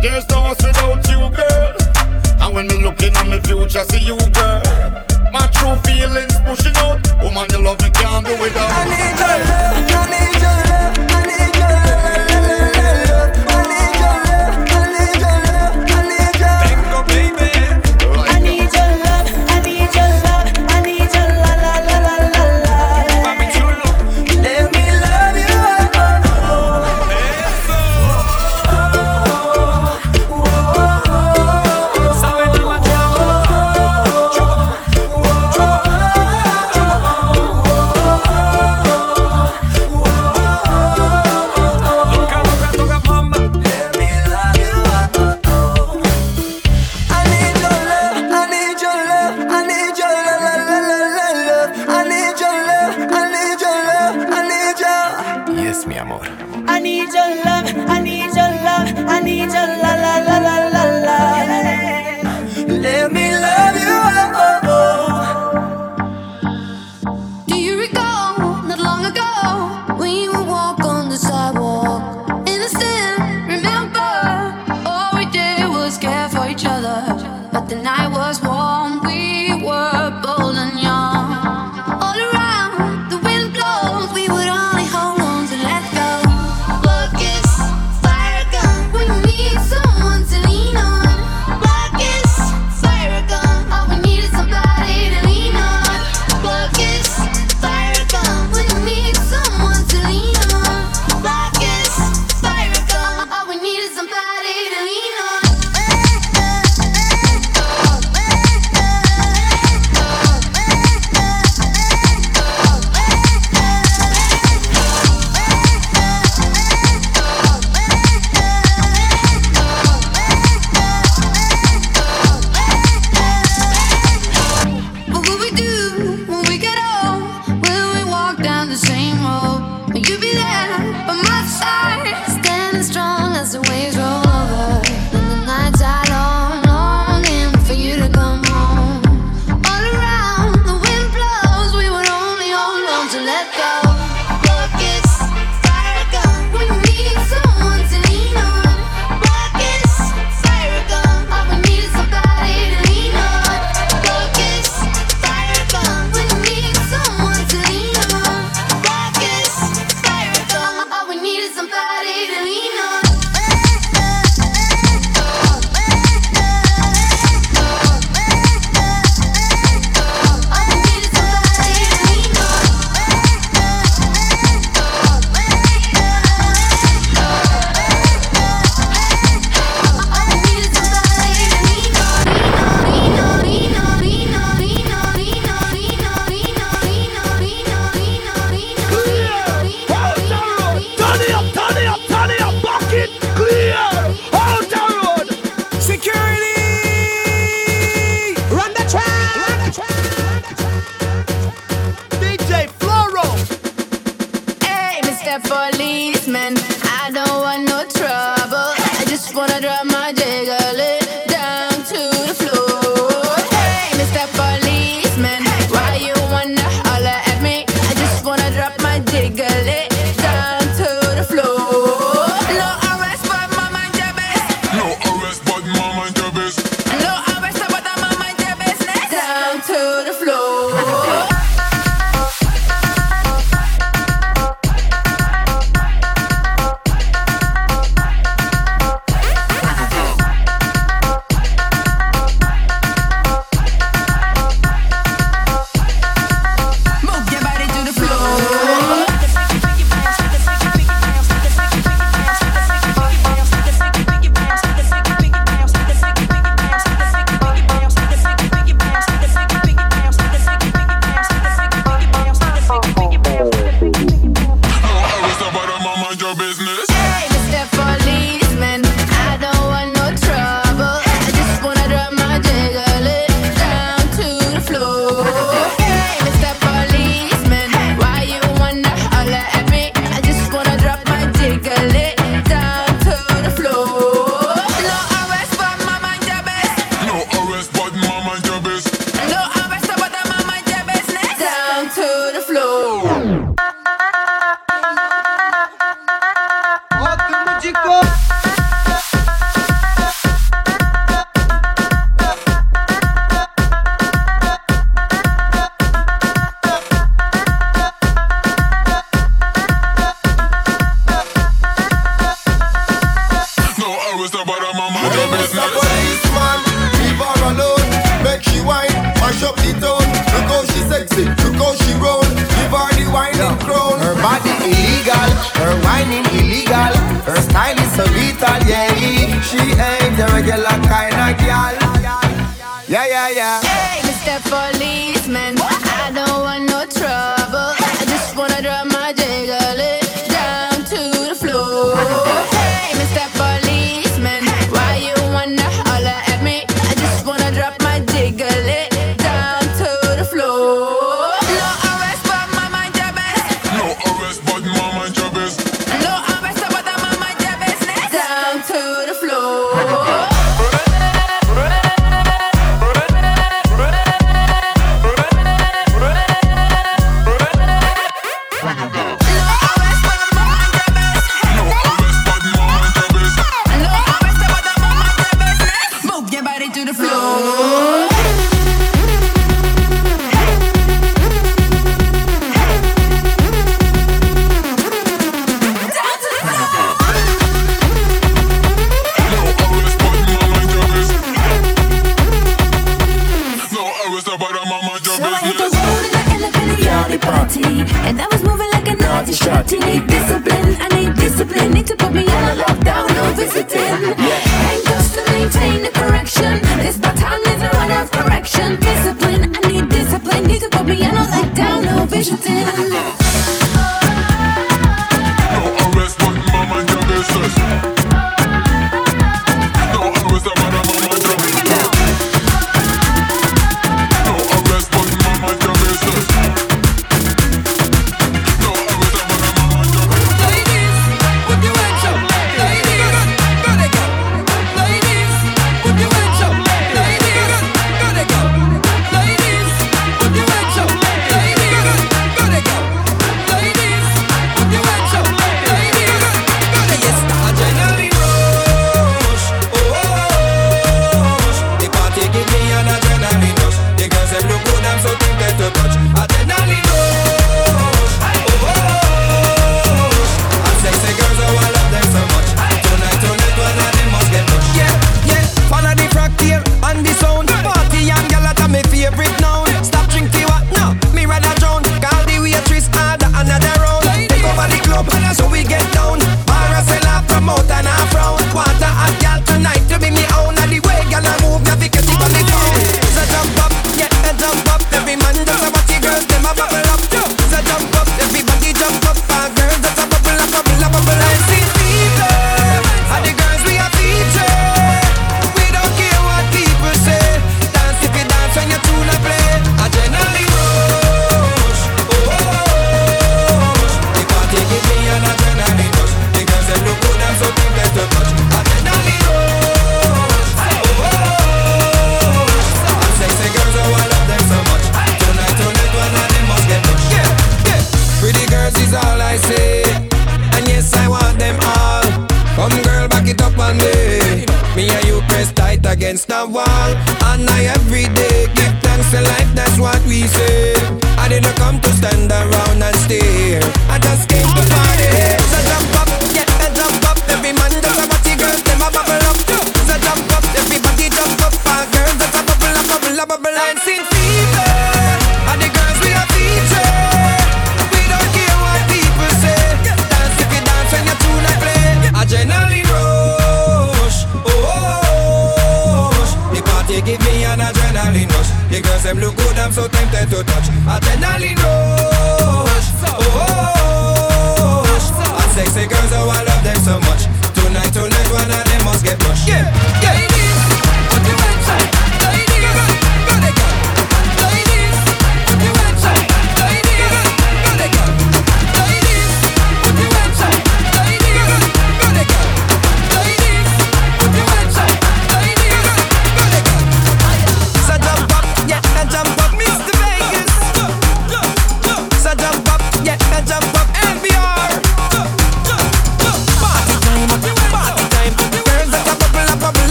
There's no us without you, girl. And when me looking at me future, see you, girl. My true feelings pushing out. Woman, you love me, can't do without. I need your love.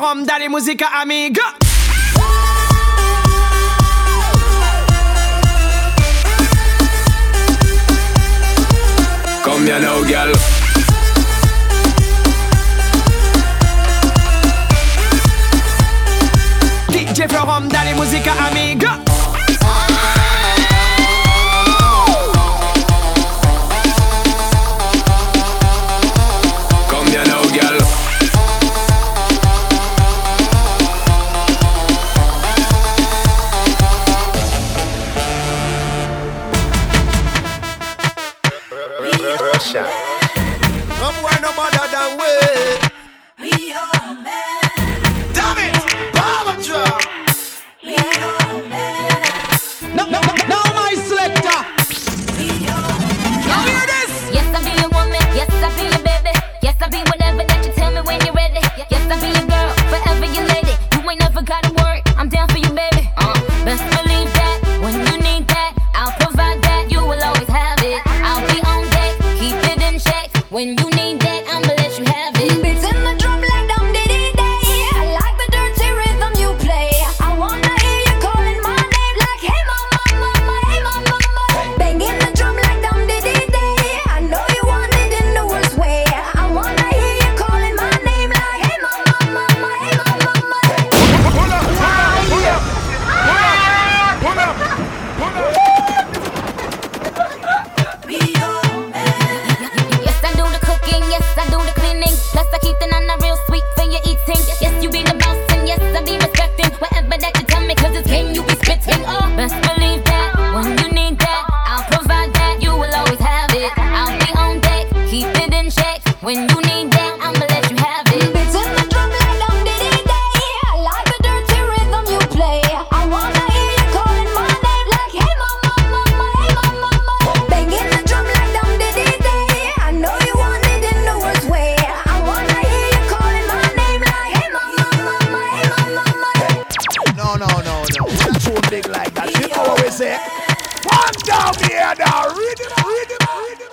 DJ From Dale Música Amiga. Come here now, girl. Big like that. You know what we say? One down here now. Rhythm, rhythm, rhythm.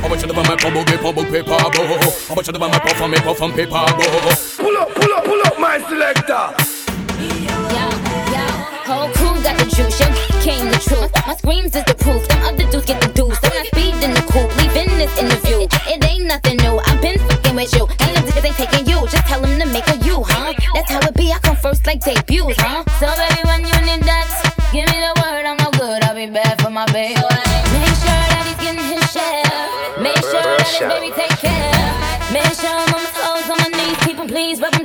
How much of the my bubble get bubble paper go? How much of the my puff and me puff and paper go? Pull up, pull up, pull up, my selector. Yo, yo, whole crew got the juice, yo, came the truth. My screams is the proof, them other dudes get the deuce. I'm not speeding the coupe, leaving this interview. It ain't nothing new, I've been fucking with you. I come first like debuts, huh? So baby, when you need that, give me the word, I'm no good, I'll be bad for my baby. Make sure that he's getting his share. Make sure that his baby take care. Make sure I'm on my toes, on my knees, keep 'em please, rub 'em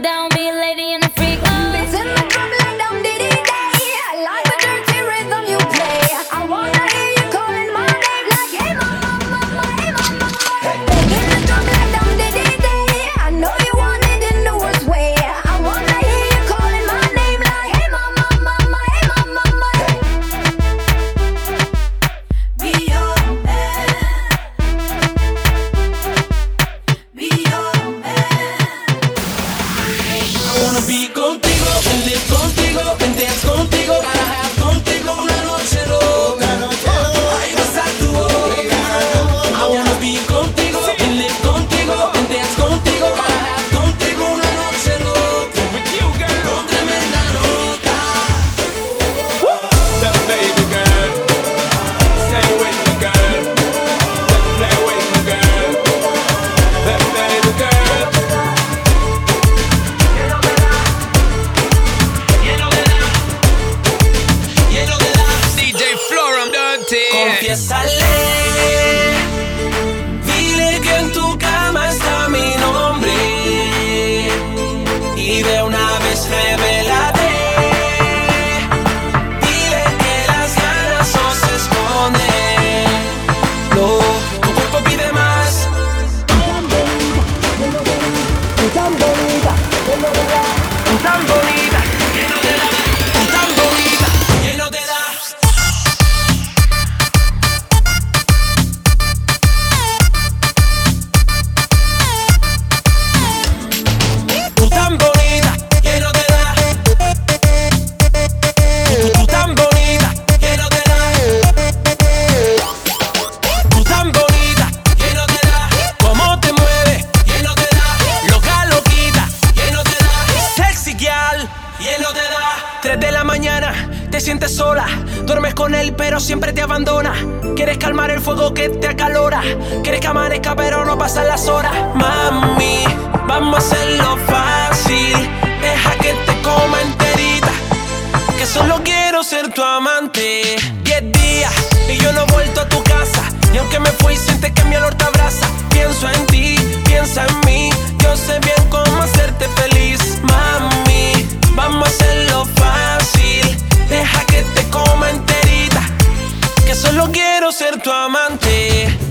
siempre te abandona. Quieres calmar el fuego que te acalora. Quieres que amanezca, pero no pasan las horas. Mami, vamos a hacerlo fácil. Deja que te coma enterita. Que solo quiero ser tu amante. Diez días y yo no he vuelto a tu casa. Y aunque me fui, sientes que mi olor te abraza. Pienso en ti, piensa en mí. Yo sé bien cómo hacerte feliz, mami. Vamos a hacerlo fácil. Solo quiero ser tu amante.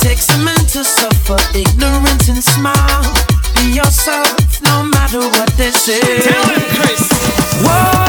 takes a man to suffer ignorance and smile. Be yourself, no matter what they say. Tell him, Chris. Whoa.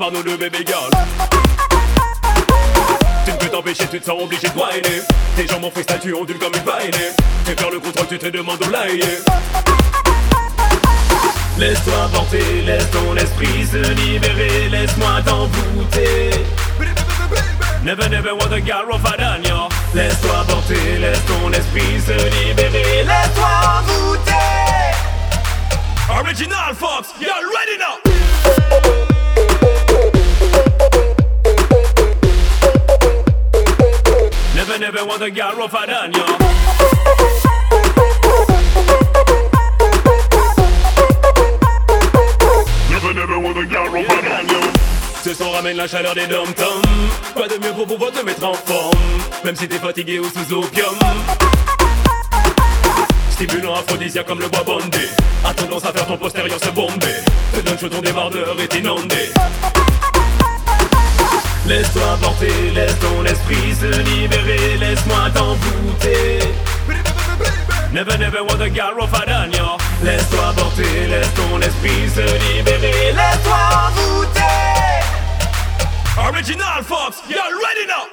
par nous deux bébé girl Tu ne peux t'empêcher, tu te sens obligé de whiner. Tes jambes en freestyle, tu ondules comme une bailée Tu perds le contrôle, tu te demandes où l'ailler Laisse-toi porter, laisse ton esprit se libérer. Laisse-moi t'envoûter. Never never want a girl off a Laisse-toi porter, laisse ton esprit se libérer. Laisse-toi envoûter. Original Fox. Want a girl rougher than you. Ce son ramène la chaleur des dom-toms. Pas de mieux pour pouvoir te mettre en forme, même si t'es fatigué ou sous opium. Stimulant aphrodisiaque comme le bois bondé. A tendance à faire ton postérieur se bomber. Te donne chaud ton débardeur est inondé. Laisse-toi porter, laisse ton esprit se libérer, laisse-moi t'envoûter. Never, never want a girl rougher than you. Laisse-toi porter, laisse ton esprit se libérer, laisse-toi envoûter. Original Fox, you're ready now.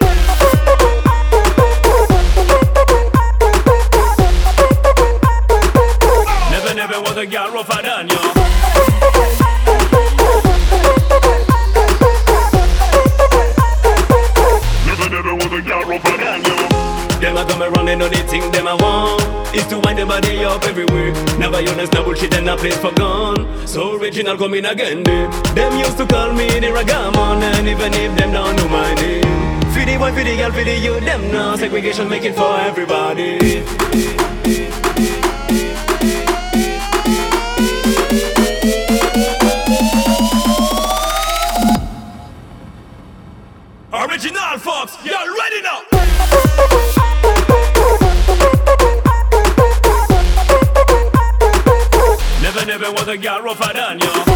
Never, want a girl rougher than you. Around and know the thing them I want. Is to wind the body up everywhere. Never understand bullshit and a place for gone. So original come in again them Them used to call me the ragamon And even if them don't know my name. For the boy, for the girl, for the youth Them now segregation make it for everybody. Original Fox, you're Want a girl rougher than you.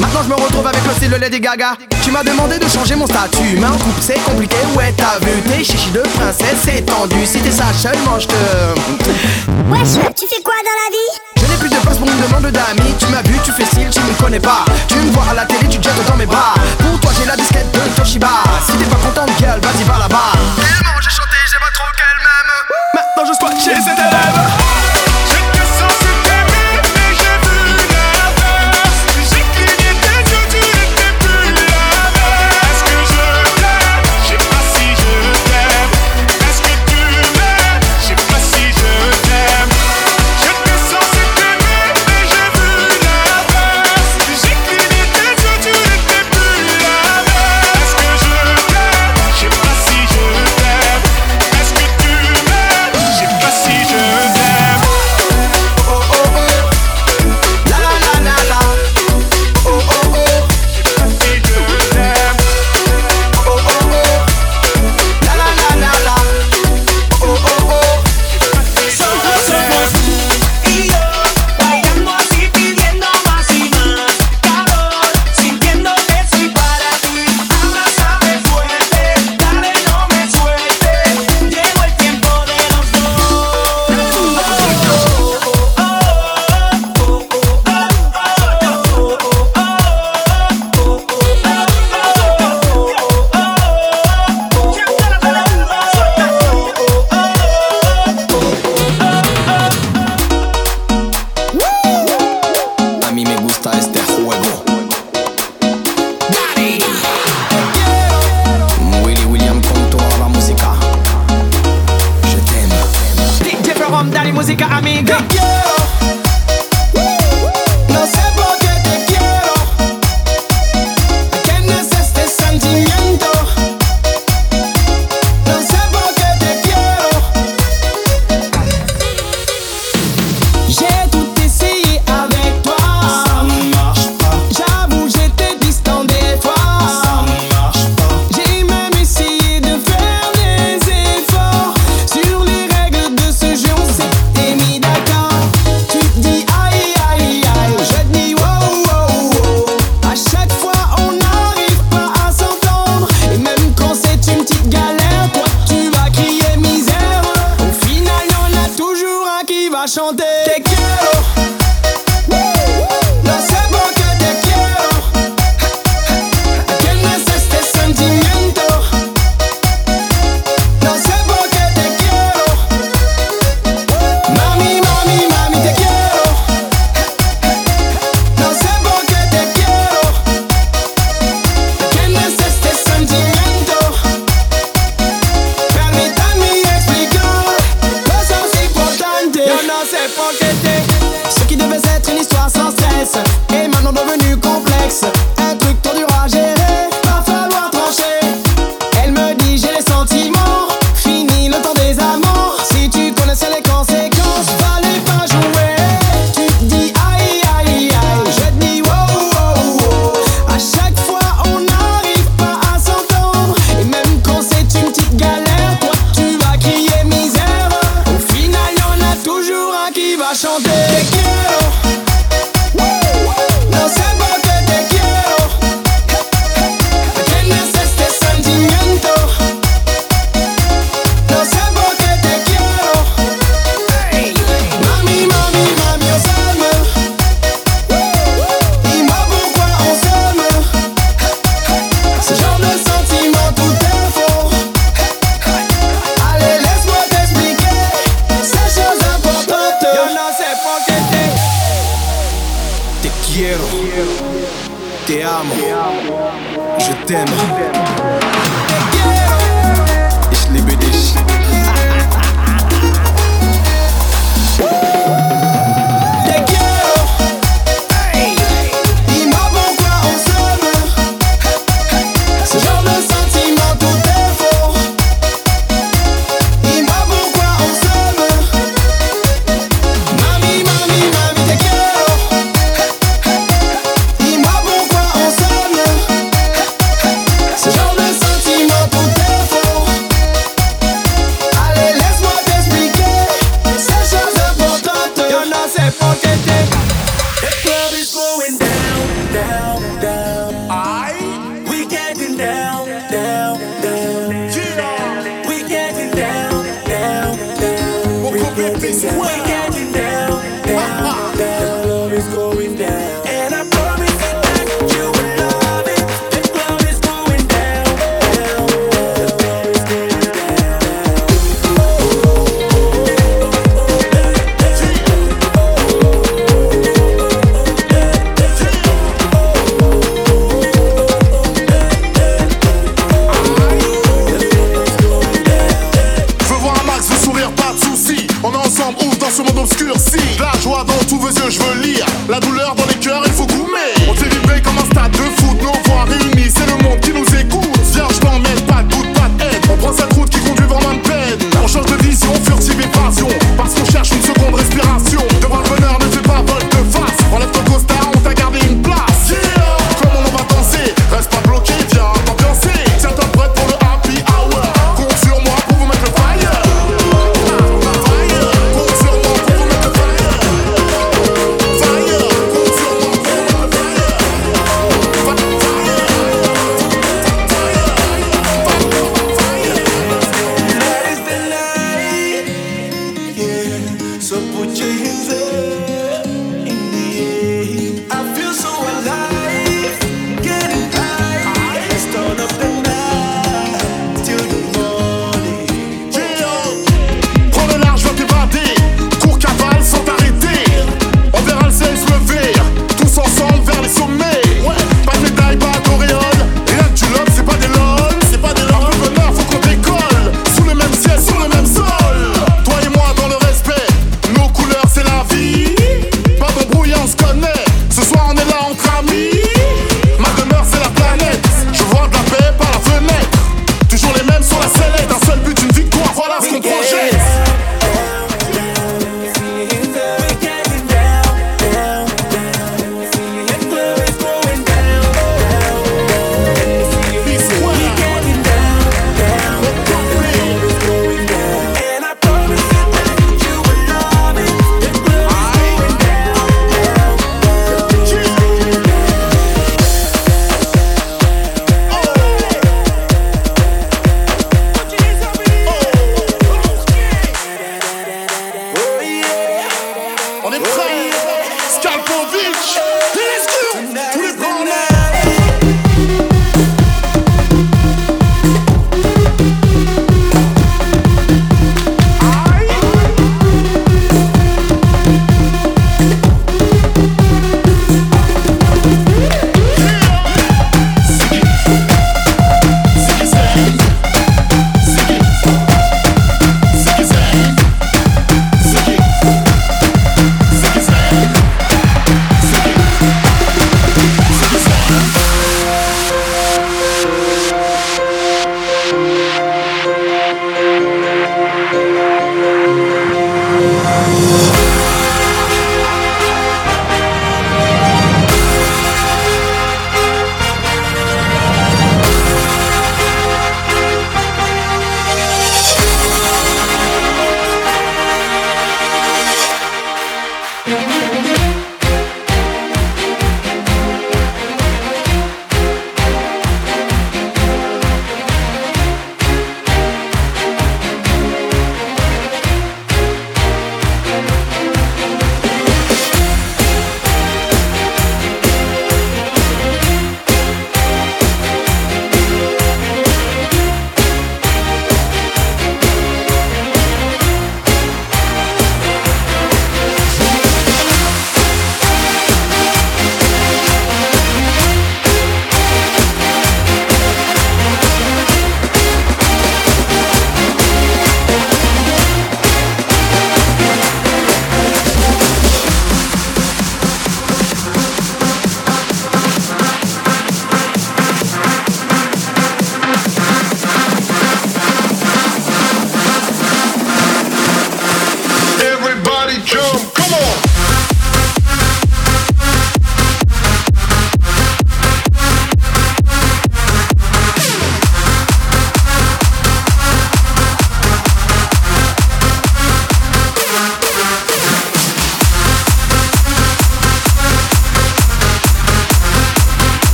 Maintenant je me retrouve avec le style de Lady Gaga. Tu m'as demandé de changer mon statut, mais en couple c'est compliqué. Ouais, t'as vu tes chichis de princesse, c'est tendu. Si t'es sage seulement, je te. Wesh, tu fais quoi dans la vie? Je n'ai plus de place pour une demande d'amis. Tu m'as vu, tu fais style, tu me connais pas. Tu me vois à la télé, tu te jettes dans mes bras. Pour toi, j'ai la disquette de Toshiba. Si t'es pas contente, gueule, vas-y, va là-bas. Tellement j'ai chanté, j'ai pas trop qu'elle m'aime. Maintenant je squat chez ses élèves.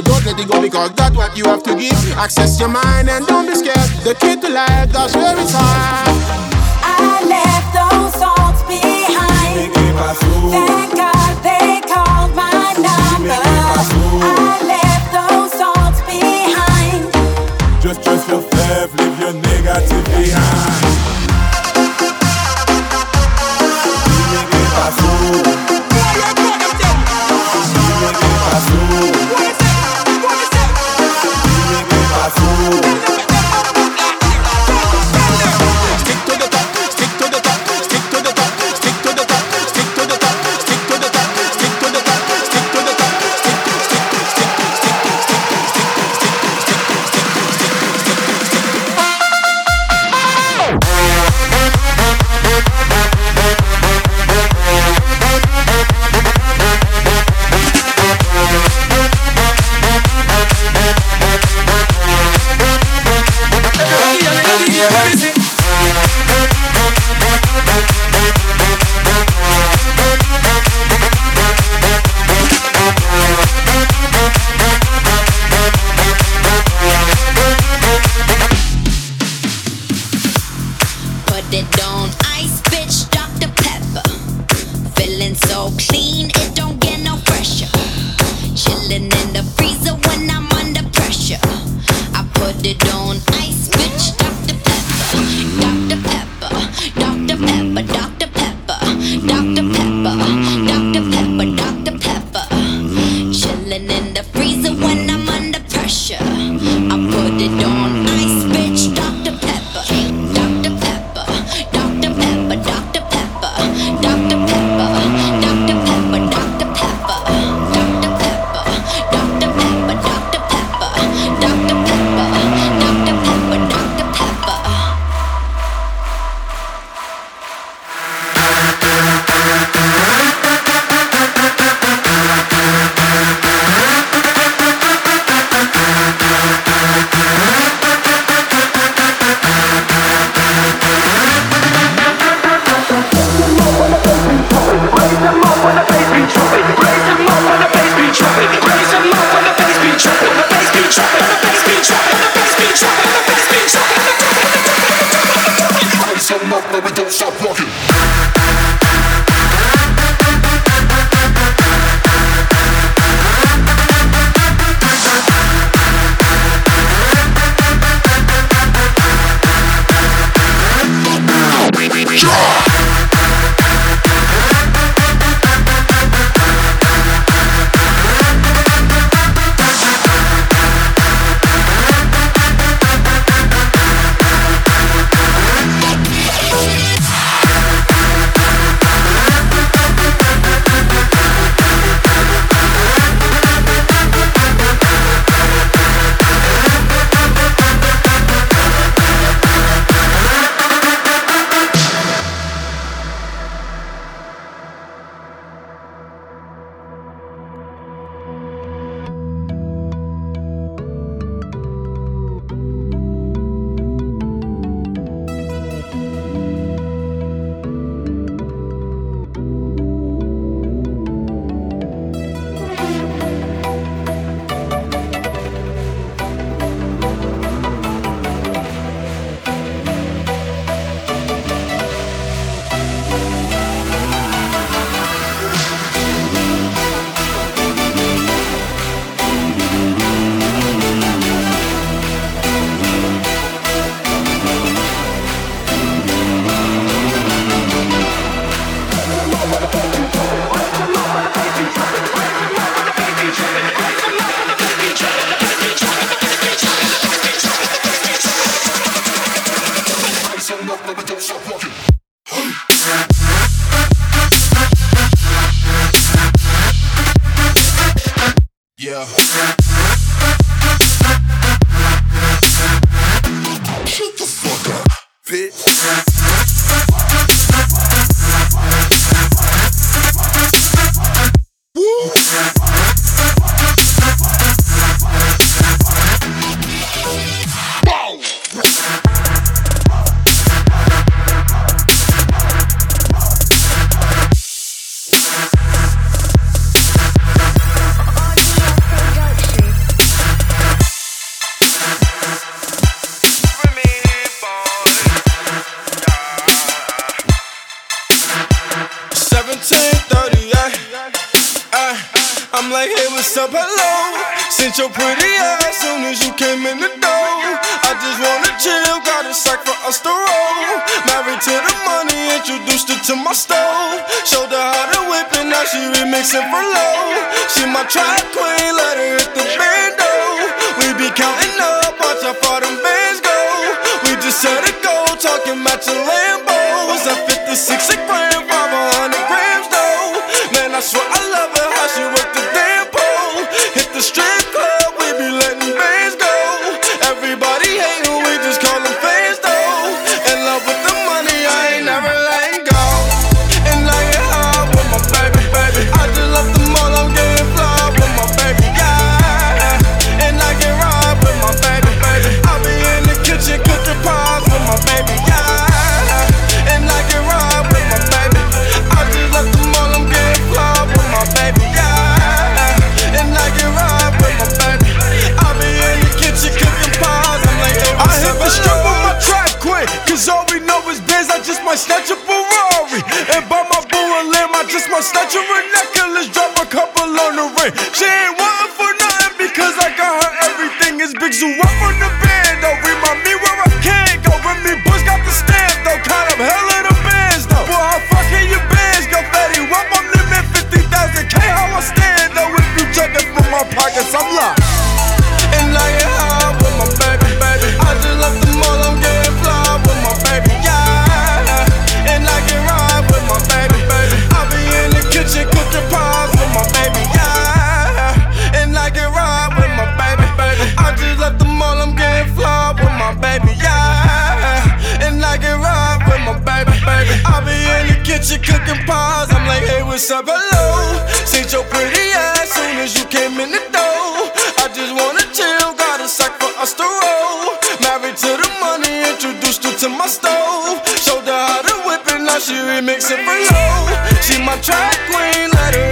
Don't let it go because that's what you have to give. Access your mind and don't be scared. The key to life, that's where it's at. I left those thoughts behind. Thank God they called my number. I left those thoughts behind. Just trust your leave your negative behind. hit your pretty ass soon as you came in the door. I just wanna chill, got a sack for us to roll. Married to the money, introduced her to my stove. Showed her how to whip it, now she remixing for low. She my track queen, let her hit the bando. We be counting up, watch how far them bands go. We just set a goal, talking matching Lambo. Was that 56 a? friend. She ain't wantin' for nothing because I got her everything. It's Big Zoo up on the band, though. Remind me where I can go. Me Bush got the stamp, though. Kind of hell in the bands, though. Boy, how fucking your bands go, Fetty. Wop, I'm limit 50,000 K. How I stand, though. If you check it from my pockets, I'm locked. to my stove. Showed her how to whip it. now she remix it for low. She my track queen, let her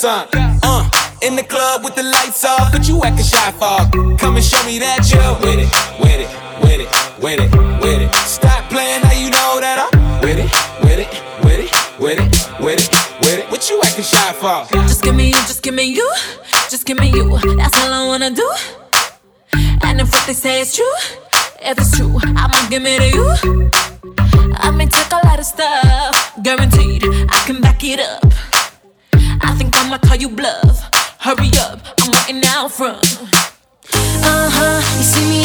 Son. You see me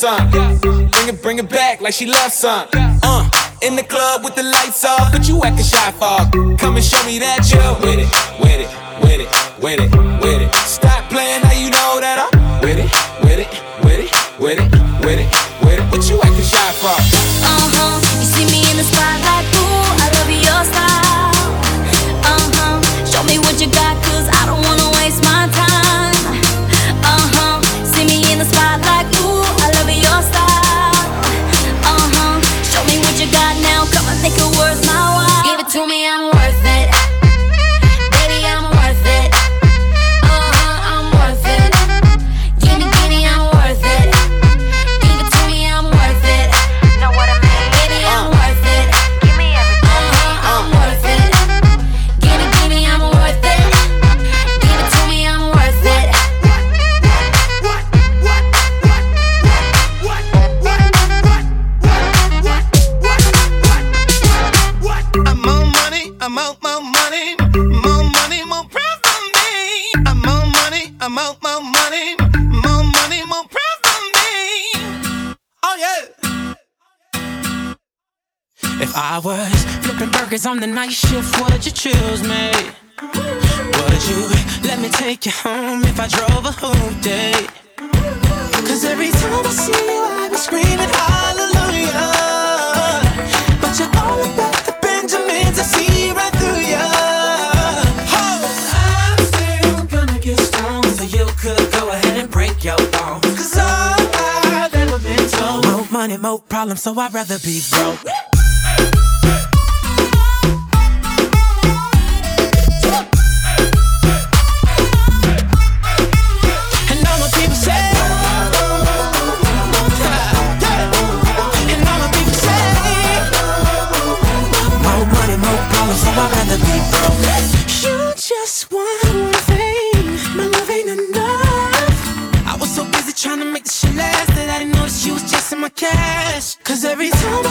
some. Bring it, bring it back like she loves some. Uh, in the club with the lights off, but you acting shy fog. Come and show me that you're with it, with it, with it, with it. the night shift, would you choose me? Would you let me take you home if I drove a whole day? Cause every time I see you, I be screaming hallelujah. But you're all about the Benjamins, I see right through you. Oh. I'm still gonna get so you could go ahead and break your bones. Cause all I've ever been told, more money, more problems, so I'd rather be broke.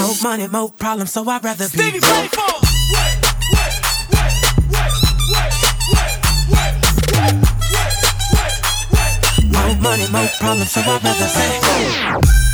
More money, more problems, so I'd rather Stevie be broke. Playful. Wait, wait, wait, wait, wait, wait, wait, wait, wait, wait, wait. More money, more problems, so I'd rather stay.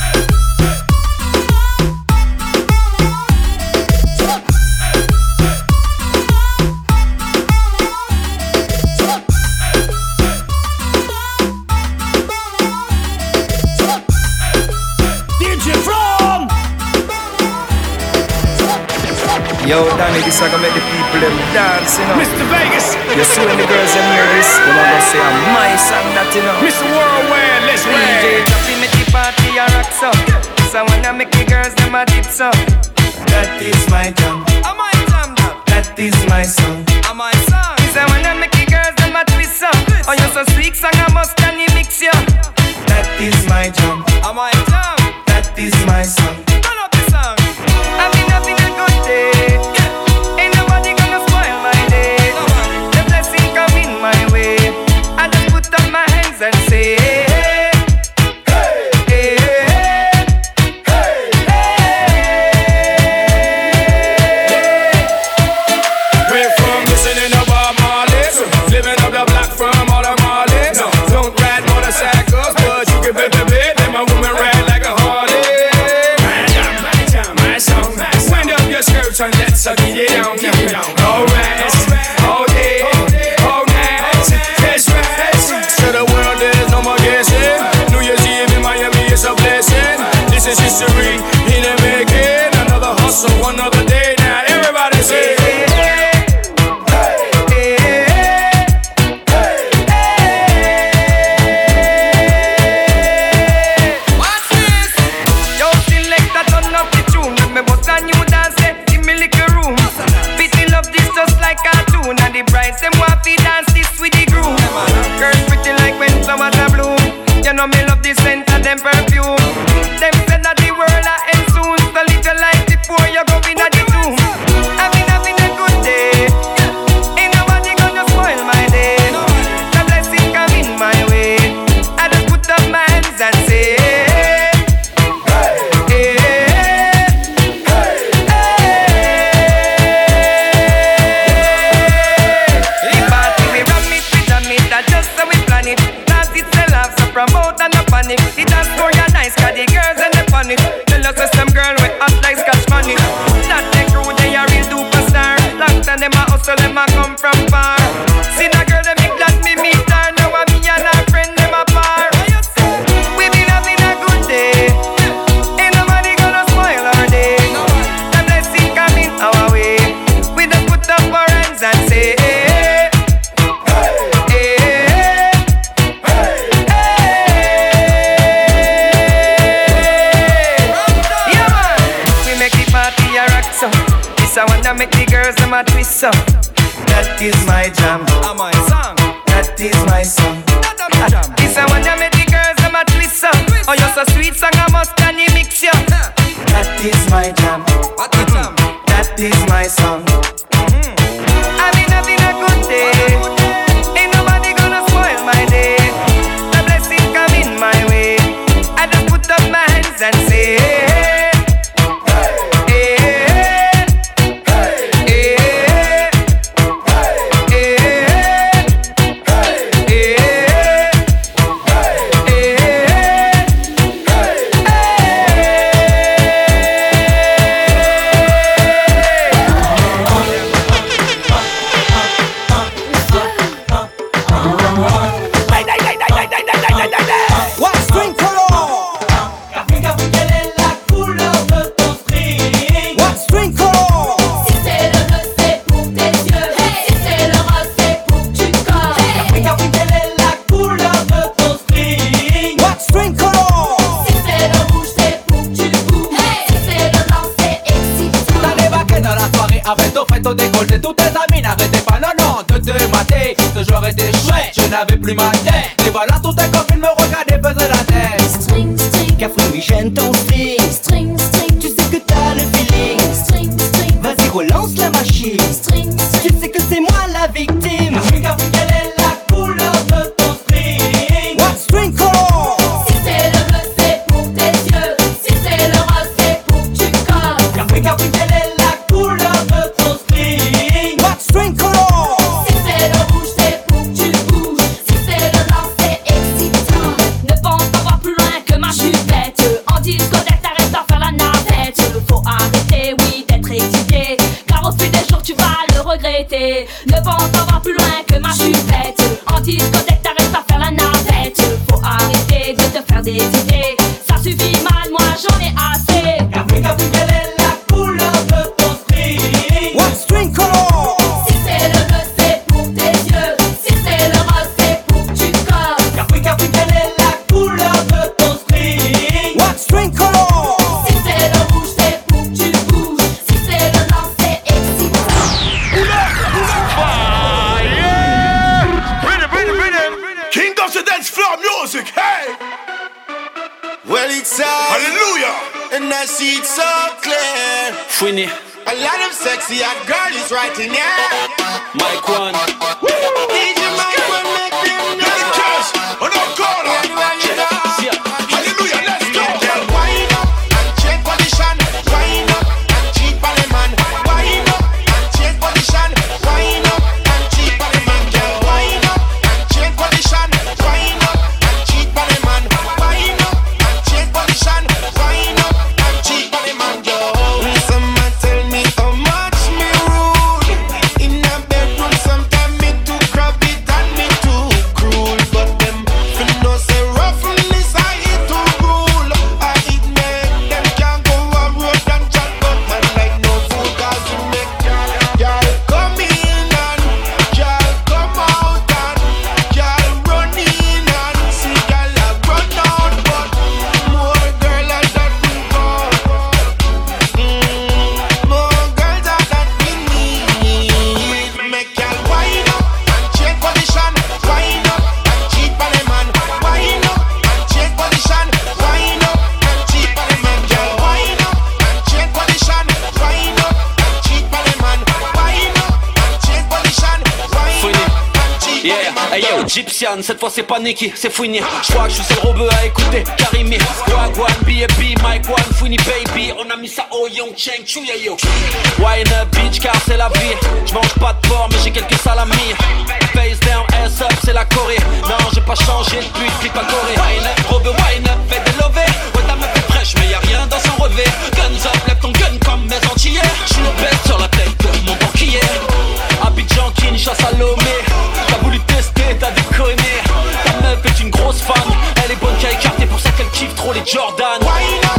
Yo, Danny, this I can make the people them dance, you know. Mr. Vegas. You see when the girls in here this, they not gonna say I'm my song that you know. Mr. Worldwide, let's DJ dropping make the party a rock so. So when I make the girls them a dip so. That is my jam. My jam. That is my song. I my song. So when I make the girls them a twist so. Oh, you're so sweet, song I must can you mix you. That is my jam. Tell me pas Nicky, c'est Fouini. Je crois que je suis seul robeux à écouter. Karimi, Wagwan, B&B, Mike One, Fouini Baby. On a mis ça au Young Cheng yeah yo. Wine up, bitch, car c'est la vie. Je mange pas de porc, mais j'ai quelques salamis. Face down, ass up, c'est la Corée. Non, j'ai pas changé depuis le clip Corée. Wine up, robeux, wine up, fais des lovés. Ouais, ta meuf est fraîche, mais y'a rien dans son revêt. Guns up, lève ton gun comme mes antillais. J'suis le bête sur la tête de mon banquier. Abidjan, Kinshasa, Lomé. T'as voulu tester, t'as déconné. Trop les Jordan. Wind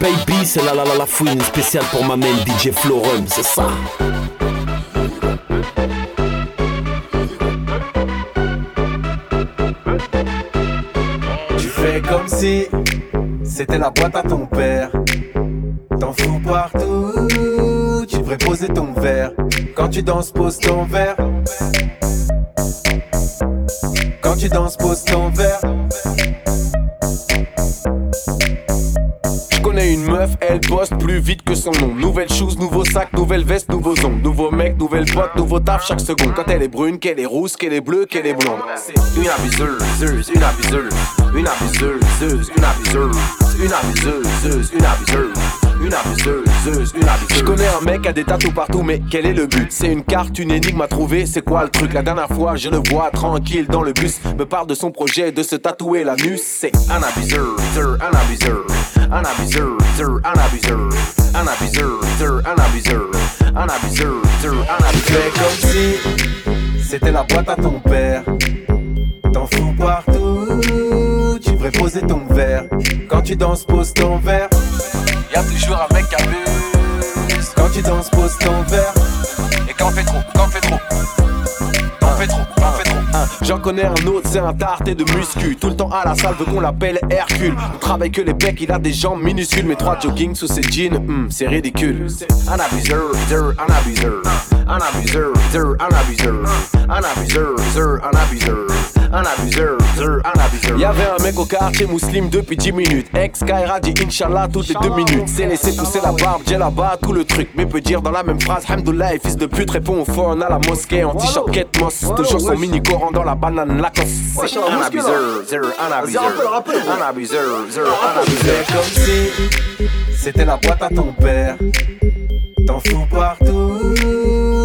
Baby, c'est la la la la fouine spéciale pour ma main DJ Florum, c'est ça. Tu fais comme si c'était la boîte à ton père. T'en fous partout, tu devrais poser ton verre. Quand tu danses, pose ton verre. Nouvelle veste, nouveaux ongles. Nouveau mec, nouvelle pote, nouveau taf chaque seconde. Quand elle est brune, qu'elle est rousse, qu'elle est bleue, qu'elle est blonde. Une abuseuse, une abuseuse, une abuseuse, une abuseuse, une abuseuse, une abuseuse. Une abuseuse, une abuseuse. Je connais un mec a des tatous partout, mais quel est le but? C'est une carte, une énigme à trouver, c'est quoi le truc? La dernière fois, je le vois tranquille dans le bus, me parle de son projet de se tatouer l'anus. C'est un abuseur, un abuseur, un abuseur, un abuseur, un abuseur, un abuseur, un abuseur, un abuseur. comme si c'était la boîte à ton père. T'en fous partout, tu devrais poser ton verre. Quand tu danses, pose ton verre. Y'a toujours un mec qui abuse. Quand tu danses, pose ton verre. Et quand on fait trop, quand on fait trop, J'en connais un autre, c'est un tarté de muscu. Tout le temps à la salle, veut qu'on l'appelle Hercule. On travaille que les becs, il a des jambes minuscules. Mais trois jogging sous ses jeans, hmm, c'est ridicule. Un abuseur, un abuseur. Un abuseur, un abuseur. Un abuseur, un abuseur. Un abuseur, un abuseur. Y'avait un mec au quartier musulman depuis 10 minutes. Ex Kaira dit Inch'Allah toutes les 2 minutes. C'est laissé pousser la barbe, j'ai là-bas tout le truc. Mais peut dire dans la même phrase, Hamdoullah, et fils de pute répond au phone à la mosquée. En t-shirt quête moss, toujours son mini coran dans la banane Lacoste. Un abuseur, un abuseur. Un abuseur, un abuseur. C'est comme si c'était la boîte à ton père. T'en fous partout,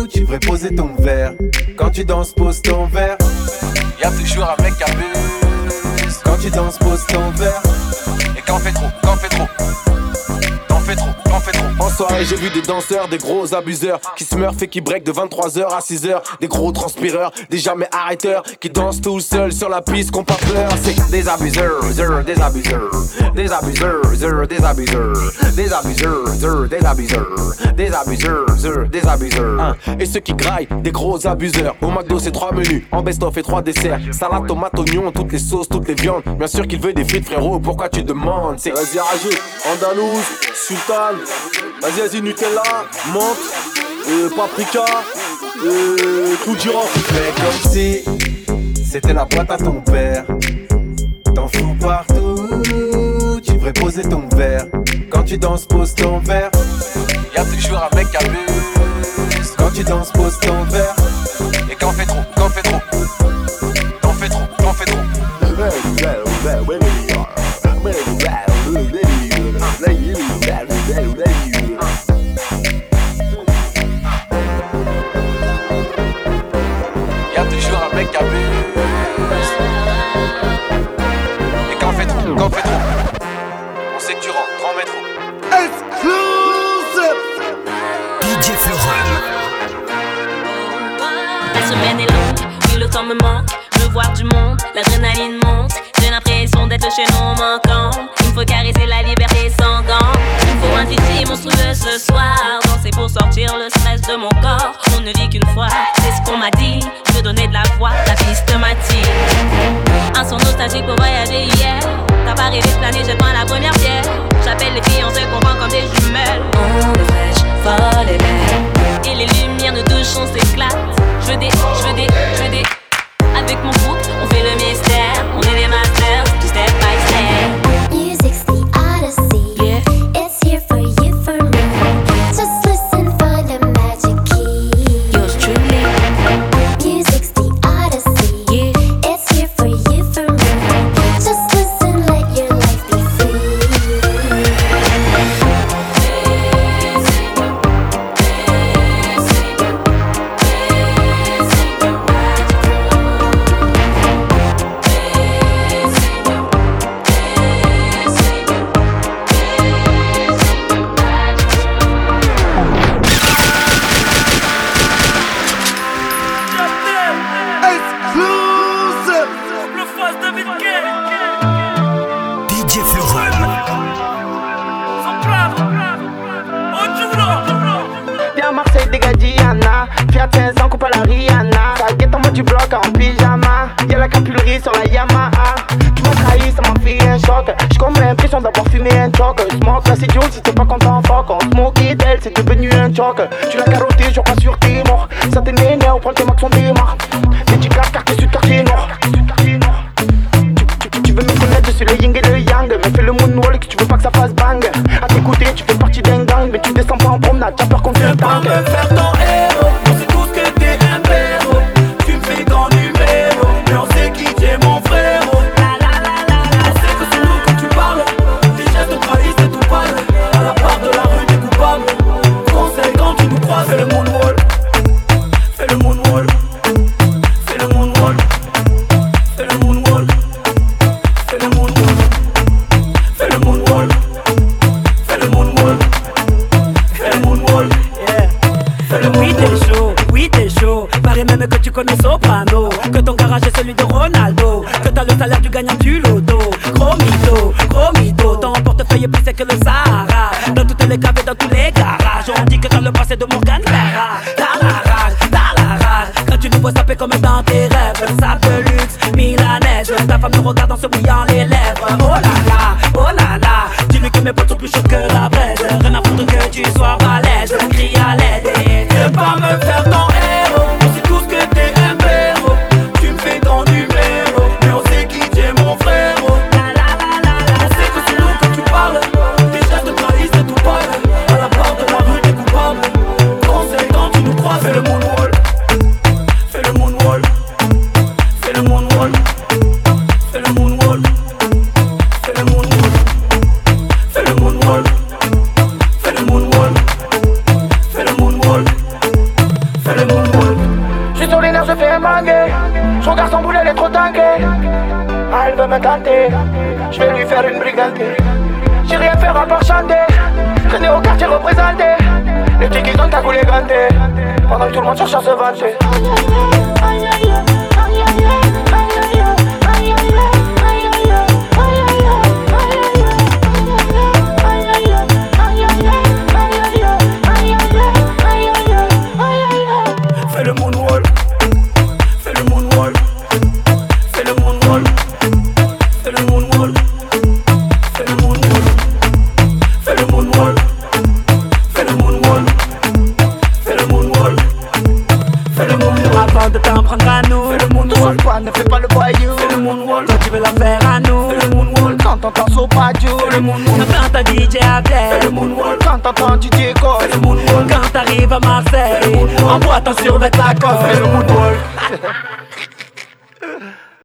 tu devrais poser ton verre. Quand tu danses, pose ton verre. Y'a toujours un mec qui abuse. Quand tu danses, pose ton verre. Et quand on fait trop, quand on fait trop. En soirée, j'ai vu des danseurs, des gros abuseurs qui se meurent et qui break de 23h à 6h. Des gros transpireurs, des jamais arrêteurs qui dansent tout seuls sur la piste, qu'on pas peur. C'est des abuseurs, des abuseurs, des abuseurs, des abuseurs, des abuseurs, des abuseurs, des abuseurs, des abuseurs. Hein. Et ceux qui graillent, des gros abuseurs. Au McDo, c'est trois menus, en best-of et trois desserts. Salade, tomate, oignon, toutes les sauces, toutes les viandes. Bien sûr qu'il veut des frites, frérot. Pourquoi tu demandes? C'est Vas-y. Andalouse, Sultan. Vas-y, vas-y, Nutella, menthe, euh, paprika, euh, clou girofle. Fais comme si c'était la boîte à ton père. T'en fous partout, tu devrais poser ton verre. Quand tu danses, pose ton verre. Y'a toujours un mec qui abuse. Quand tu danses, pose ton verre. Et quand on fait trop, quand on fait trop.